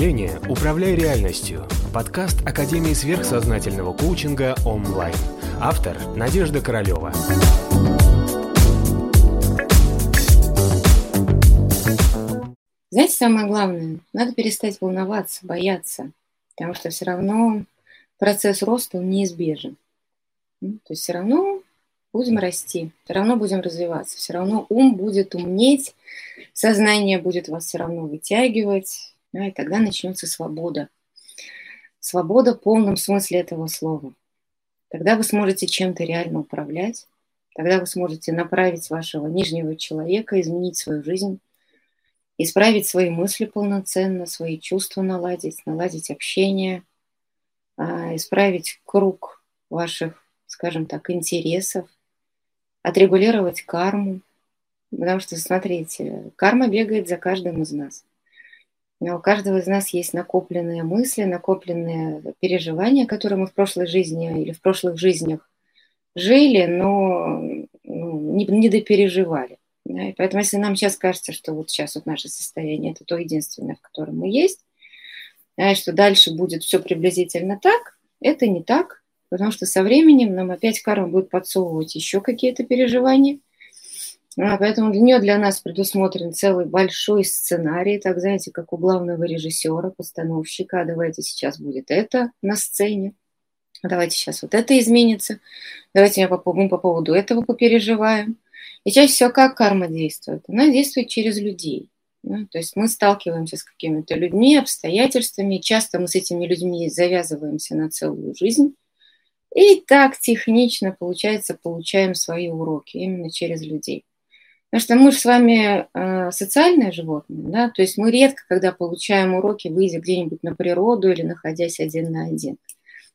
мышления «Управляй реальностью» – подкаст Академии сверхсознательного коучинга онлайн. Автор – Надежда Королева. Знаете, самое главное, надо перестать волноваться, бояться, потому что все равно процесс роста неизбежен. То есть все равно будем расти, все равно будем развиваться, все равно ум будет умнеть, сознание будет вас все равно вытягивать, да, и тогда начнется свобода. Свобода в полном смысле этого слова. Тогда вы сможете чем-то реально управлять, тогда вы сможете направить вашего нижнего человека, изменить свою жизнь, исправить свои мысли полноценно, свои чувства наладить, наладить общение, а, исправить круг ваших, скажем так, интересов, отрегулировать карму. Потому что, смотрите, карма бегает за каждым из нас. У каждого из нас есть накопленные мысли, накопленные переживания, которые мы в прошлой жизни или в прошлых жизнях жили, но ну, не, не допереживали. Да? И поэтому, если нам сейчас кажется, что вот сейчас вот наше состояние это то единственное, в котором мы есть, да, и что дальше будет все приблизительно так, это не так, Потому что со временем нам опять карма будет подсовывать еще какие-то переживания. А, поэтому для нее для нас предусмотрен целый большой сценарий, так знаете, как у главного режиссера, постановщика. А давайте сейчас будет это на сцене. Давайте сейчас вот это изменится. Давайте по, мы по поводу этого попереживаем. И чаще всего как карма действует? Она действует через людей. Да? То есть мы сталкиваемся с какими-то людьми, обстоятельствами. Часто мы с этими людьми завязываемся на целую жизнь. И так технично, получается, получаем свои уроки именно через людей. Потому что мы же с вами э, социальные животные, да, то есть мы редко, когда получаем уроки, выйдя где-нибудь на природу или находясь один на один.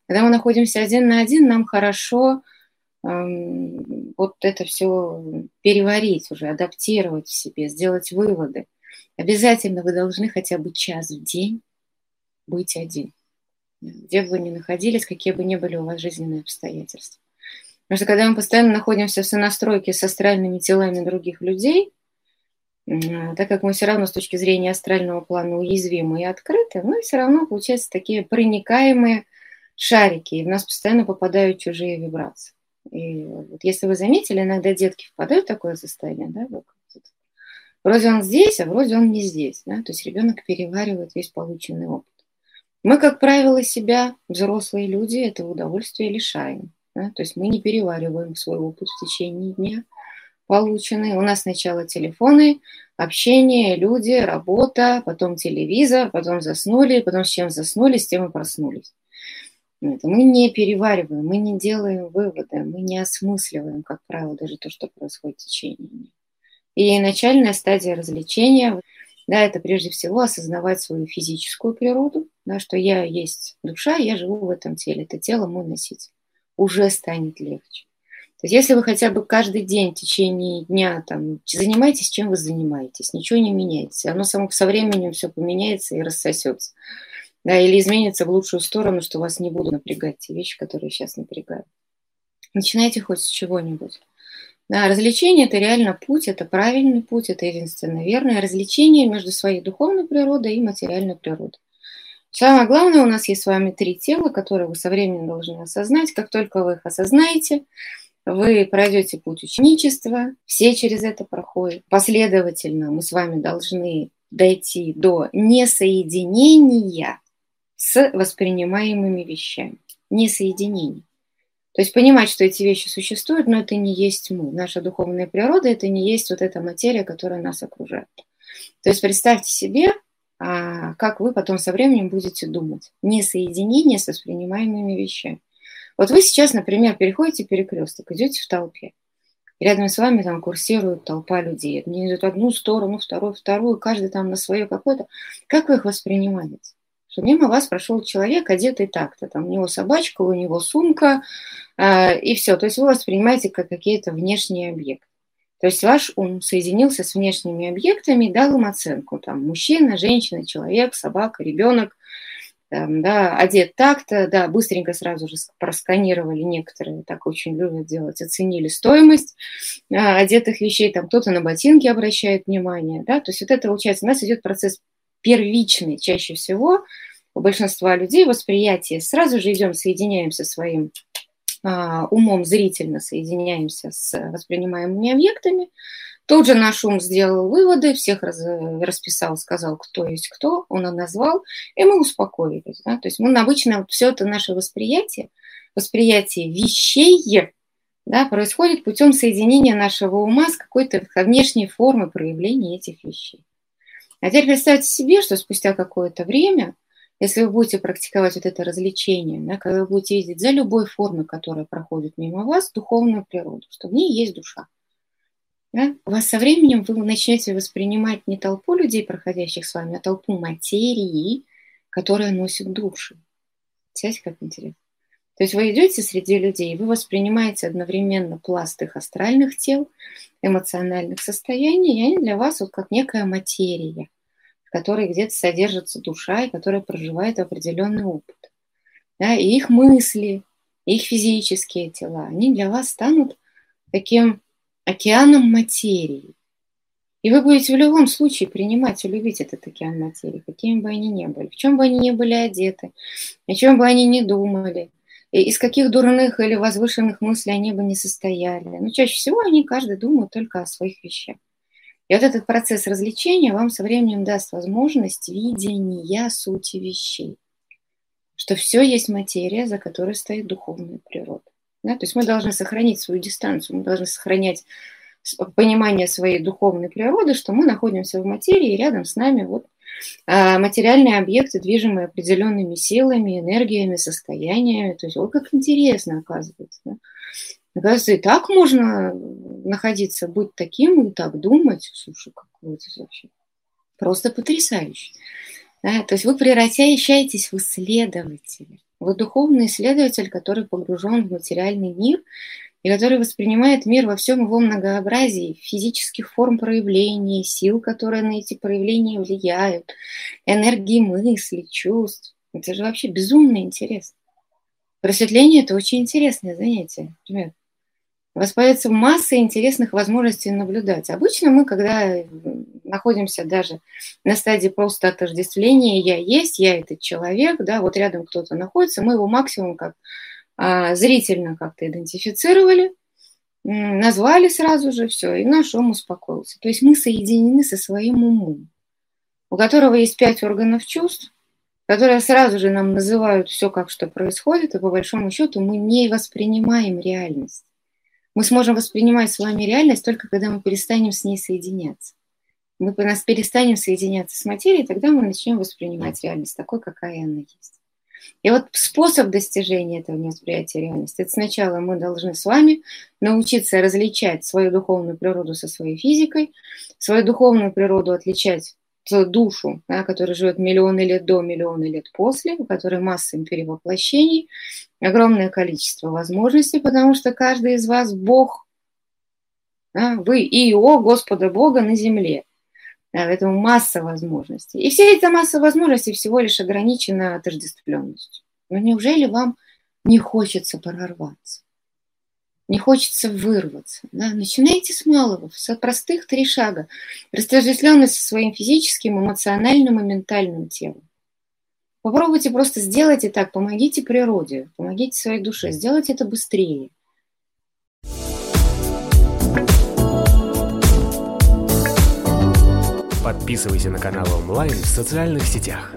Когда мы находимся один на один, нам хорошо э, вот это все переварить уже, адаптировать в себе, сделать выводы. Обязательно вы должны хотя бы час в день быть один где бы вы ни находились, какие бы ни были у вас жизненные обстоятельства. Потому что когда мы постоянно находимся в сонастройке с астральными телами других людей, так как мы все равно с точки зрения астрального плана уязвимы и открыты, мы все равно, получается, такие проникаемые шарики, и в нас постоянно попадают чужие вибрации. И вот если вы заметили, иногда детки впадают в такое состояние, да, вроде он здесь, а вроде он не здесь, да, то есть ребенок переваривает весь полученный опыт. Мы, как правило, себя, взрослые люди, этого удовольствия лишаем. Да? То есть мы не перевариваем свой опыт в течение дня полученный. У нас сначала телефоны, общение, люди, работа, потом телевизор, потом заснули, потом с чем заснули, с тем и проснулись. Это мы не перевариваем, мы не делаем выводы, мы не осмысливаем, как правило, даже то, что происходит в течение дня. И начальная стадия развлечения – да, это прежде всего осознавать свою физическую природу, да, что я есть душа, я живу в этом теле, это тело мой носитель. Уже станет легче. То есть если вы хотя бы каждый день в течение дня там, занимаетесь, чем вы занимаетесь, ничего не меняется, оно само со временем все поменяется и рассосется. Да, или изменится в лучшую сторону, что вас не будут напрягать те вещи, которые сейчас напрягают. Начинайте хоть с чего-нибудь. Да, развлечение – это реально путь, это правильный путь, это единственно верное развлечение между своей духовной природой и материальной природой. Самое главное, у нас есть с вами три тела, которые вы со временем должны осознать. Как только вы их осознаете, вы пройдете путь ученичества, все через это проходят. Последовательно мы с вами должны дойти до несоединения с воспринимаемыми вещами. Несоединение. То есть понимать, что эти вещи существуют, но это не есть мы. Наша духовная природа – это не есть вот эта материя, которая нас окружает. То есть представьте себе, как вы потом со временем будете думать. Не соединение с воспринимаемыми вещами. Вот вы сейчас, например, переходите перекресток, идете в толпе. рядом с вами там курсирует толпа людей. Они идут в одну сторону, вторую, вторую, каждый там на свое какое-то. Как вы их воспринимаете? что мимо вас прошел человек, одетый так-то, там у него собачка, у него сумка, э, и все. То есть вы воспринимаете как какие-то внешние объекты. То есть ваш ум соединился с внешними объектами дал им оценку. Там мужчина, женщина, человек, собака, ребенок, там, да, одет так-то, да, быстренько сразу же просканировали некоторые, так очень любят делать, оценили стоимость а, одетых вещей, там кто-то на ботинки обращает внимание, да, то есть вот это, получается, у нас идет процесс первичный чаще всего у большинства людей восприятие. Сразу же идем, соединяемся своим умом зрительно соединяемся с воспринимаемыми объектами. Тут же наш ум сделал выводы, всех раз, расписал, сказал, кто есть кто, он назвал, и мы успокоились. Да? То есть мы обычно все это наше восприятие, восприятие вещей, да, происходит путем соединения нашего ума с какой-то внешней формой проявления этих вещей. А теперь представьте себе, что спустя какое-то время, если вы будете практиковать вот это развлечение, да, когда вы будете видеть за любой формой, которая проходит мимо вас, духовную природу, что в ней есть душа. Да? У вас со временем вы начнете воспринимать не толпу людей, проходящих с вами, а толпу материи, которая носит души. Представляете, как интересно? То есть вы идете среди людей, вы воспринимаете одновременно пласт их астральных тел, эмоциональных состояний, и они для вас вот как некая материя, которой где-то содержится душа, и которая проживает определенный опыт. Да, и их мысли, их физические тела, они для вас станут таким океаном материи. И вы будете в любом случае принимать и любить этот океан материи, какими бы они ни были, в чем бы они ни были одеты, о чем бы они ни думали, из каких дурных или возвышенных мыслей они бы не состояли. Но чаще всего они каждый думают только о своих вещах. И вот этот процесс развлечения вам со временем даст возможность видения сути вещей, что все есть материя, за которой стоит духовная природа. Да? То есть мы должны сохранить свою дистанцию, мы должны сохранять понимание своей духовной природы, что мы находимся в материи, и рядом с нами вот а, материальные объекты, движимые определенными силами, энергиями, состояниями. То есть, вот как интересно, оказывается. Да? Оказывается, и так можно находиться, быть таким и так думать. Слушай, какое это вообще просто потрясающе. Да? То есть вы превращаетесь в исследователя. Вы духовный исследователь, который погружен в материальный мир, и который воспринимает мир во всем его многообразии, физических форм проявлений, сил, которые на эти проявления влияют, энергии мыслей, чувств. Это же вообще безумно интересно. Просветление – это очень интересное занятие, ребят. У вас появится масса интересных возможностей наблюдать. Обычно мы, когда находимся даже на стадии просто отождествления, я есть, я этот человек, да, вот рядом кто-то находится, мы его максимум как а, зрительно как-то идентифицировали, назвали сразу же все, и наш ум успокоился. То есть мы соединены со своим умом, у которого есть пять органов чувств, которые сразу же нам называют все, как что происходит, и по большому счету мы не воспринимаем реальность. Мы сможем воспринимать с вами реальность только когда мы перестанем с ней соединяться. Мы нас перестанем соединяться с материей, тогда мы начнем воспринимать реальность такой, какая она есть. И вот способ достижения этого восприятия реальности, это сначала мы должны с вами научиться различать свою духовную природу со своей физикой, свою духовную природу отличать душу, да, которая живет миллионы лет до, миллионы лет после, у которой масса перевоплощений, огромное количество возможностей, потому что каждый из вас Бог, да, вы и о Господа Бога на земле – Поэтому масса возможностей. И все эта масса возможностей всего лишь ограничена отождествленностью. Но неужели вам не хочется прорваться? Не хочется вырваться. Да? Начинайте с малого, с простых три шага. Растождествленность со своим физическим, эмоциональным и ментальным телом. Попробуйте просто сделать и так. Помогите природе, помогите своей душе. Сделайте это быстрее. Подписывайся на канал онлайн в социальных сетях.